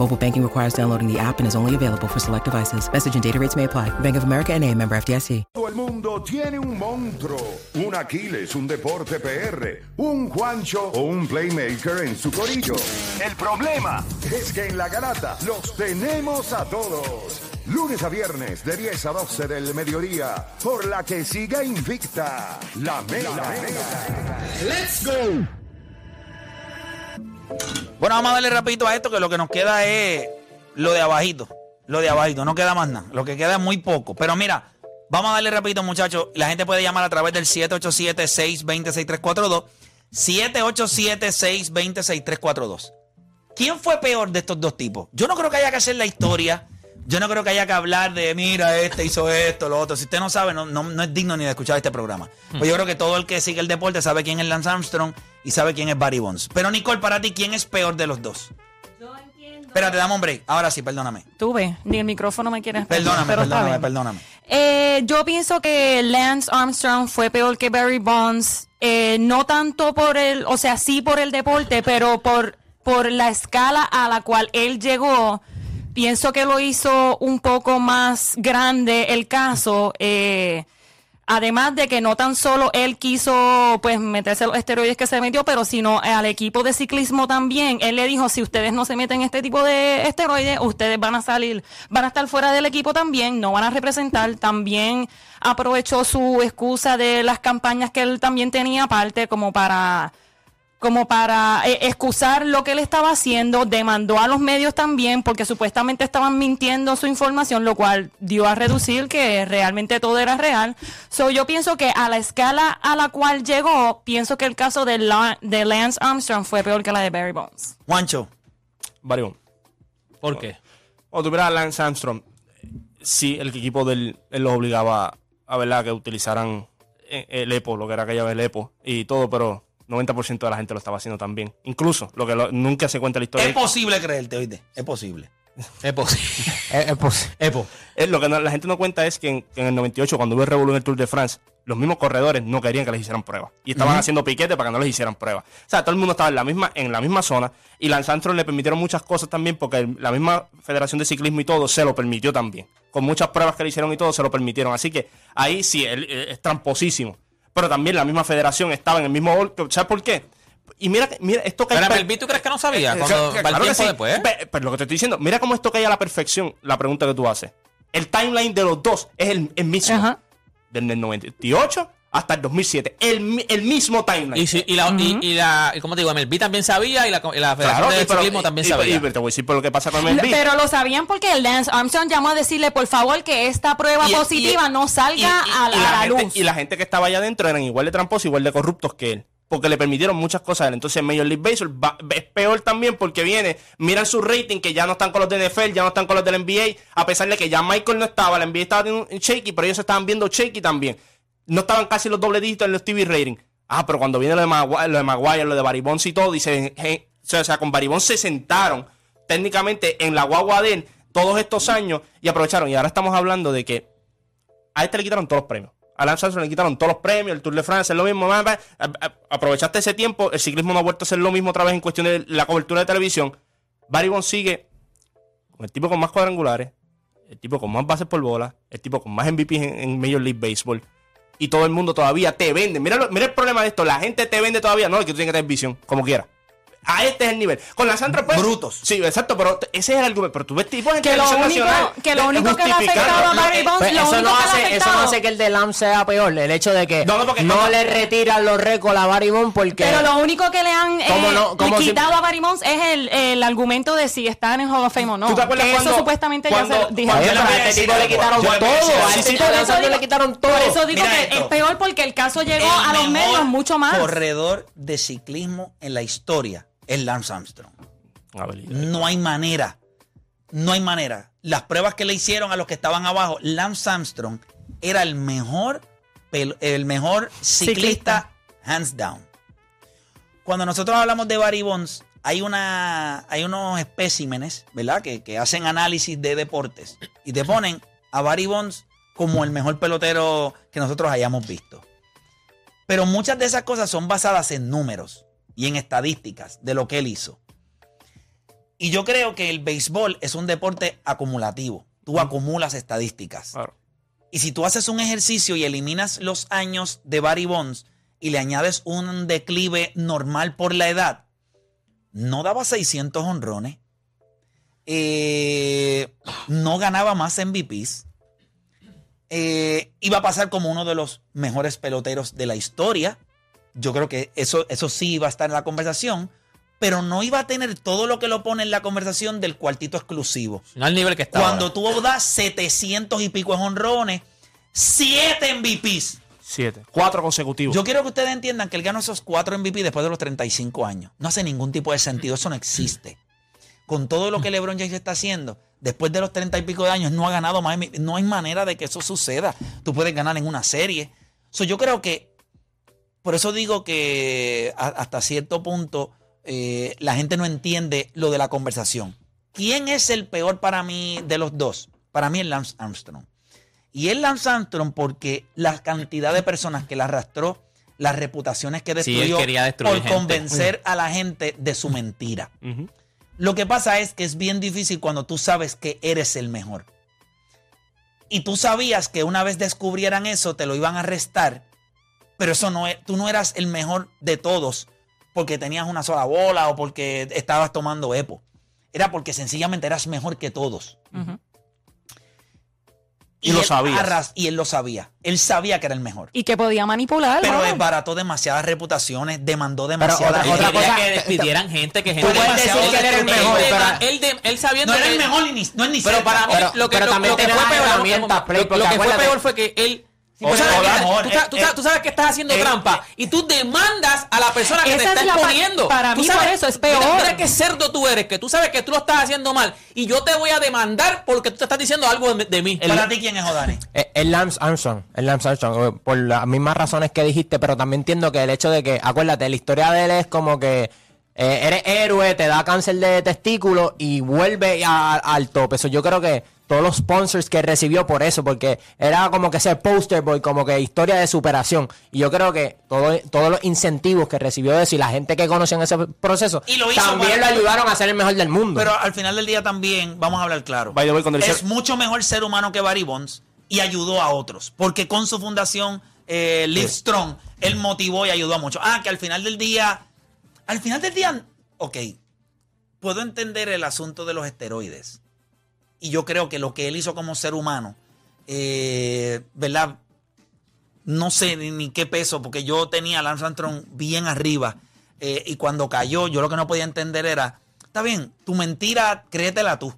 Mobile banking requires downloading the app and is only available for select devices. Message and data rates may apply. Bank of America and a member FDIC. Todo el mundo tiene un monstruo, un Aquiles, un Deporte PR, un Juancho o un Playmaker en su corillo. El problema es que en la garata los tenemos a todos. Lunes a viernes de 10 a 12 del mediodía, por la que siga invicta la Mega. Let's go. Bueno, vamos a darle rapidito a esto, que lo que nos queda es lo de abajito. Lo de abajito, no queda más nada. Lo que queda es muy poco. Pero mira, vamos a darle rapidito, muchachos. La gente puede llamar a través del 787-620-6342. 787-620-6342. ¿Quién fue peor de estos dos tipos? Yo no creo que haya que hacer la historia. Yo no creo que haya que hablar de, mira, este hizo esto, lo otro. Si usted no sabe, no, no, no es digno ni de escuchar este programa. Pues yo creo que todo el que sigue el deporte sabe quién es Lance Armstrong y sabe quién es Barry Bonds. Pero Nicole, para ti, ¿quién es peor de los dos? Espérate, dame un break. Ahora sí, perdóname. Tuve, ni el micrófono me quiere Perdóname, pero perdóname, perdóname. Eh, yo pienso que Lance Armstrong fue peor que Barry Bonds, eh, no tanto por el, o sea, sí por el deporte, pero por, por la escala a la cual él llegó. Pienso que lo hizo un poco más grande el caso. eh, Además de que no tan solo él quiso pues meterse los esteroides que se metió, pero sino al equipo de ciclismo también. Él le dijo, si ustedes no se meten este tipo de esteroides, ustedes van a salir, van a estar fuera del equipo también, no van a representar. También aprovechó su excusa de las campañas que él también tenía aparte como para como para eh, excusar lo que él estaba haciendo, demandó a los medios también porque supuestamente estaban mintiendo su información, lo cual dio a reducir que realmente todo era real. So, yo pienso que a la escala a la cual llegó, pienso que el caso de, La- de Lance Armstrong fue peor que la de Barry Bonds. Juancho, Varión. ¿Por qué? Cuando tuviera a Lance Armstrong, sí, el equipo del él los obligaba a verdad que utilizaran eh, el EPO, lo que era aquella vez el EPO y todo, pero 90% de la gente lo estaba haciendo también. Incluso, lo que lo- nunca se cuenta en la historia. es posible creerte, oíste. Es posible. Es posible. Es, es posi- Es Eh, lo que no- la gente no cuenta es que en, que en el 98, cuando hubo el revolú en el Tour de France, los mismos corredores no querían que les hicieran pruebas. Y estaban haciendo piquete para que no les hicieran pruebas. O sea, todo el mundo estaba en la misma, en la misma zona. Y Lance Armstrong le permitieron muchas cosas también, porque el- la misma Federación de Ciclismo y todo se lo permitió también. Con muchas pruebas que le hicieron y todo, se lo permitieron. Así que ahí sí, él, eh, es tramposísimo. Pero también la misma federación estaba en el mismo golpe. ¿Sabes por qué? Y mira, que- mira esto que hay Pero per- Melvin, ¿tú crees que no sabía? eh, Cuando claro- va el claro que tiempo sí. después. ¿eh? Pe- Pero lo que te estoy diciendo, mira cómo esto cae a la perfección, la pregunta que tú haces. El timeline de los dos es el, el mismo. Ajá. Desde el 98 hasta el 2007. El, mi- el mismo timeline. Y, si- y la, y, y la, y como te digo, MLB también sabía y la, y la Federación Claro, de y pero- Ciclismo también sabía. y- pero te voy a decir por lo que pasa con MLB. Pero lo sabían porque Lance Armstrong llamó a decirle, por favor, que esta prueba Y- positiva y- no salga y- y- a, y a la, gente, luz. Y la gente que estaba allá adentro eran igual de tramposos, igual de corruptos que él. Porque le permitieron muchas cosas a él. Entonces, Major League Baseball va- es peor también porque viene, miran su rating, que ya no están con los de NFL, ya no están con los del NBA, a pesar de que ya Michael no estaba, la NBA estaba teniendo un shaky, pero ellos estaban viendo shaky también. No estaban casi los doble dígitos en los TV rating. Ah, pero cuando viene lo de Maguire, lo de, Maguire, lo de Barry Bonds y todo, dice, hey, o sea, con Barry Bonds se sentaron técnicamente en la guagua de todos estos años y aprovecharon. Y ahora estamos hablando de que a este le quitaron todos los premios. A Lance Armstrong le quitaron todos los premios, el Tour de France es lo mismo. Aprovechaste ese tiempo, el ciclismo no ha vuelto a ser lo mismo otra vez en cuestión de la cobertura de televisión. Barry sigue con el tipo con más cuadrangulares, el tipo con más bases por bola, el tipo con más MVP en, en Major League Baseball. Y todo el mundo todavía te vende. Mira, mira el problema de esto, la gente te vende todavía, no, es que tú tienes que tener visión, como quiera. A este es el nivel. Con la Sandra pues, Brutos. Sí, exacto, pero ese es el argumento. Pero tú ves tipos en Que lo único, nacional, que lo único que le ha afectado a Barry Bonds, Pues lo eso, único no que le ha hace, eso no hace que el de Lam sea peor. El hecho de que No, no, no, porque- no, le retiran los récords a Barry Bonds porque. Pero lo único que le han eh, ¿Cómo no? ¿Cómo si- quitado a Barry Bonds es el, el argumento de si está en Hall of Fame o no. ¿Tú te acuerdas que cuando- eso supuestamente cuando- ya se pero voy a a este tipo le quitaron todo. A este tipo por de eso Alessandro digo- le quitaron todo. Por eso digo que es peor porque el caso llegó a los medios mucho más. Corredor de ciclismo en la historia es Lance Armstrong. No hay manera. No hay manera. Las pruebas que le hicieron a los que estaban abajo, Lance Armstrong era el mejor, el mejor ciclista, hands down. Cuando nosotros hablamos de Barry Bonds, hay, una, hay unos especímenes, ¿verdad? Que, que hacen análisis de deportes y te ponen a Barry Bonds como el mejor pelotero que nosotros hayamos visto. Pero muchas de esas cosas son basadas en números y en estadísticas de lo que él hizo. Y yo creo que el béisbol es un deporte acumulativo. Tú acumulas estadísticas. Claro. Y si tú haces un ejercicio y eliminas los años de Barry Bonds y le añades un declive normal por la edad, no daba 600 honrones. Eh, no ganaba más MVPs. Eh, iba a pasar como uno de los mejores peloteros de la historia. Yo creo que eso, eso sí iba a estar en la conversación, pero no iba a tener todo lo que lo pone en la conversación del cuartito exclusivo. No al nivel que está. Cuando ahora. tú das 700 y pico de honrones, 7 MVPs. Siete. Cuatro consecutivos. Yo quiero que ustedes entiendan que él ganó esos 4 MVP después de los 35 años. No hace ningún tipo de sentido, eso no existe. Con todo lo que LeBron James está haciendo, después de los 30 y pico de años, no ha ganado más. MVP. No hay manera de que eso suceda. Tú puedes ganar en una serie. So, yo creo que, por eso digo que a- hasta cierto punto eh, la gente no entiende lo de la conversación. ¿Quién es el peor para mí de los dos? Para mí es Lance Armstrong. Y es Lance Armstrong porque la cantidad de personas que la arrastró, las reputaciones que Sí, destruyó destruir por gente. convencer a la gente de su mentira. Lo que pasa es que es bien difícil cuando tú sabes que eres el mejor. Y tú sabías que una vez descubrieran eso, te lo iban a arrestar. Pero eso no es, tú no eras el mejor de todos porque tenías una sola bola o porque estabas tomando EPO. Era porque sencillamente eras mejor que todos. Y lo arras- y él lo sabía. Él sabía que era el mejor. Y que podía manipular. Pero desbarató demasiadas reputaciones, demandó otra- demasiadas otra quería cosa- que despidieran gente, que gente. Tú puedes decir que él era el mejor, él, pero- él, de- él sabiendo No era el mejor ni, no es ni Pero para mí, Pero- lo que, pero lo- también lo que fue peor, Play, lo- que fue peor fue que él. Sí, o pero sea, es que mejor, tú, sa- eh, tú sa- tú sabes que estás haciendo eh, trampa y tú demandas a la persona que te Esa está es exponiendo. para Tú mí sabes- por eso es mira- peor. Mira, qué cerdo tú eres, que tú sabes que tú lo estás haciendo mal y yo te voy a demandar porque tú te estás diciendo algo de, de mí. ¿Para ti quién es Odani? Eh, El Lance Armstrong, el Lance Armstrong, eh, por las mismas razones que dijiste, pero también entiendo que el hecho de que, acuérdate, la historia de él es como que eh, eres héroe, te da cáncer de testículo y vuelve a- al tope. Eso yo creo que todos los sponsors que recibió por eso, porque era como que ese poster boy, como que historia de superación. Y yo creo que todo- todos los incentivos que recibió de eso y la gente que conoció en ese proceso Y lo hizo también lo ayudaron a ser el mejor del mundo. Pero al final del día también, vamos a hablar claro. By the way, cuando le es mucho mejor ser humano que Barry Bonds y ayudó a otros. Porque con su fundación eh, Live Strong, él motivó y ayudó a muchos. Ah, que al final del día. Al final del día. Ok. Puedo entender el asunto de los esteroides. Y yo creo que lo que él hizo como ser humano, eh, ¿verdad? No sé ni, qué peso, porque yo tenía a Lance Armstrong bien arriba. eh, y cuando cayó, yo lo que no podía entender era, está bien, tu mentira, créetela tú.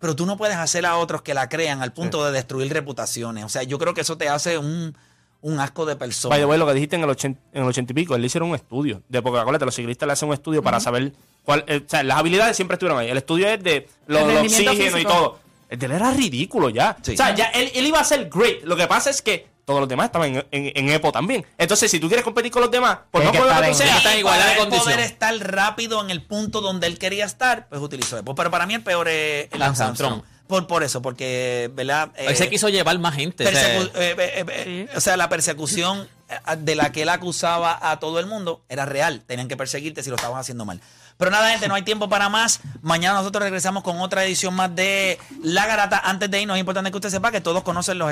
Pero tú no puedes hacer a otros que la crean al punto de destruir reputaciones. O sea, yo creo que eso te hace un, un asco de persona. By the way, lo que dijiste en el, 80, en el 80 y pico, él le hicieron un estudio. De porque acuérdate, los ciclistas le hacen un estudio para saber cuál. eh, o sea, las habilidades siempre estuvieron ahí. El estudio es de lo, El oxígeno y todo. El de él era ridículo ya. Sí. O sea, ya él, él iba a ser great. Lo que pasa es que todos los demás estaban en, en, en EPO también. Entonces, si tú quieres competir con los demás, por Tienes no que poder estar en- sea, está en igualdad de condición. poder estar rápido en el punto donde él quería estar, pues utilizó Epo. Pero para mí el peor es Lance Armstrong. Armstrong. Por, por eso, porque, ¿verdad? Él se Eh, quiso llevar más gente. o sea, eh, eh, eh, O sea, la persecución eh, de la que él acusaba a todo el mundo era real. Tenían que perseguirte si lo estabas haciendo mal. Pero nada, gente, no hay tiempo para más. Mañana nosotros regresamos con otra edición más de La Garata. Antes de irnos, es importante que usted sepa que todos conocen los